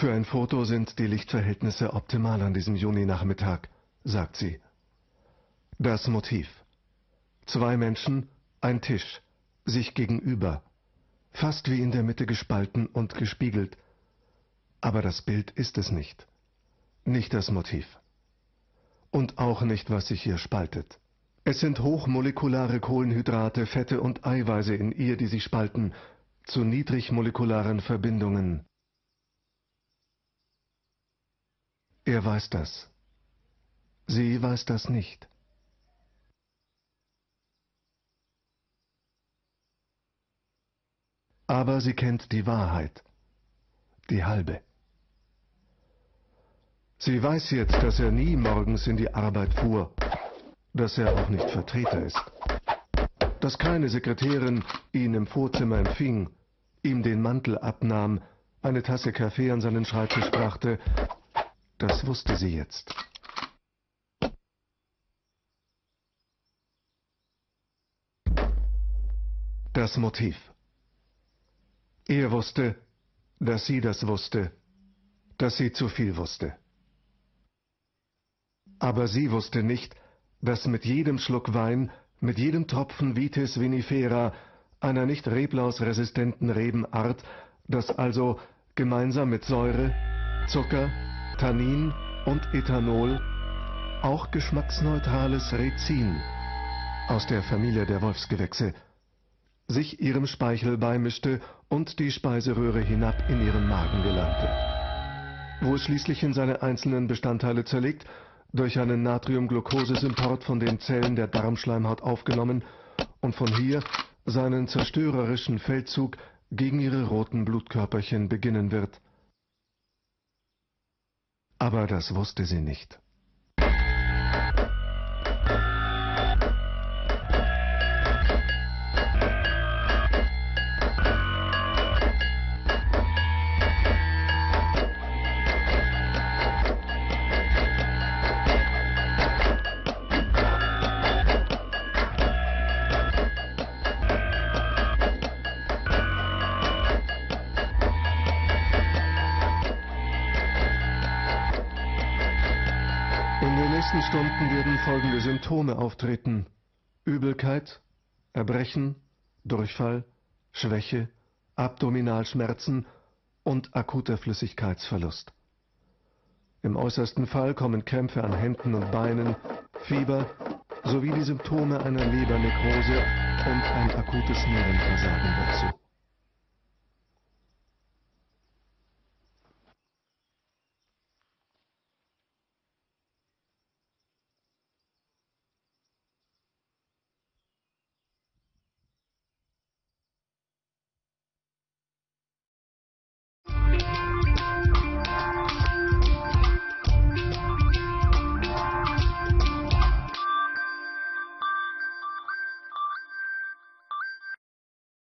Für ein Foto sind die Lichtverhältnisse optimal an diesem Juninachmittag, sagt sie. Das Motiv. Zwei Menschen, ein Tisch, sich gegenüber, fast wie in der Mitte gespalten und gespiegelt. Aber das Bild ist es nicht. Nicht das Motiv. Und auch nicht, was sich hier spaltet. Es sind hochmolekulare Kohlenhydrate, Fette und Eiweiße in ihr, die sich spalten, zu niedrigmolekularen Verbindungen. Er weiß das. Sie weiß das nicht. Aber sie kennt die Wahrheit, die halbe. Sie weiß jetzt, dass er nie morgens in die Arbeit fuhr, dass er auch nicht Vertreter ist, dass keine Sekretärin ihn im Vorzimmer empfing, ihm den Mantel abnahm, eine Tasse Kaffee an seinen Schreibtisch brachte, das wusste sie jetzt. Das Motiv. Er wusste, dass sie das wusste, dass sie zu viel wusste. Aber sie wusste nicht, dass mit jedem Schluck Wein, mit jedem Tropfen Vitis vinifera, einer nicht reblausresistenten Rebenart, das also gemeinsam mit Säure, Zucker, Tannin und Ethanol auch geschmacksneutrales Rezin aus der Familie der Wolfsgewächse sich ihrem Speichel beimischte und die Speiseröhre hinab in ihren Magen gelangte. Wo es schließlich in seine einzelnen Bestandteile zerlegt, durch einen Natriumglucose-Symport von den Zellen der Darmschleimhaut aufgenommen und von hier seinen zerstörerischen Feldzug gegen ihre roten Blutkörperchen beginnen wird. Aber das wusste sie nicht. Nächsten Stunden werden folgende Symptome auftreten. Übelkeit, Erbrechen, Durchfall, Schwäche, Abdominalschmerzen und akuter Flüssigkeitsverlust. Im äußersten Fall kommen Krämpfe an Händen und Beinen, Fieber sowie die Symptome einer Lebernekrose und ein akutes Nierenversagen.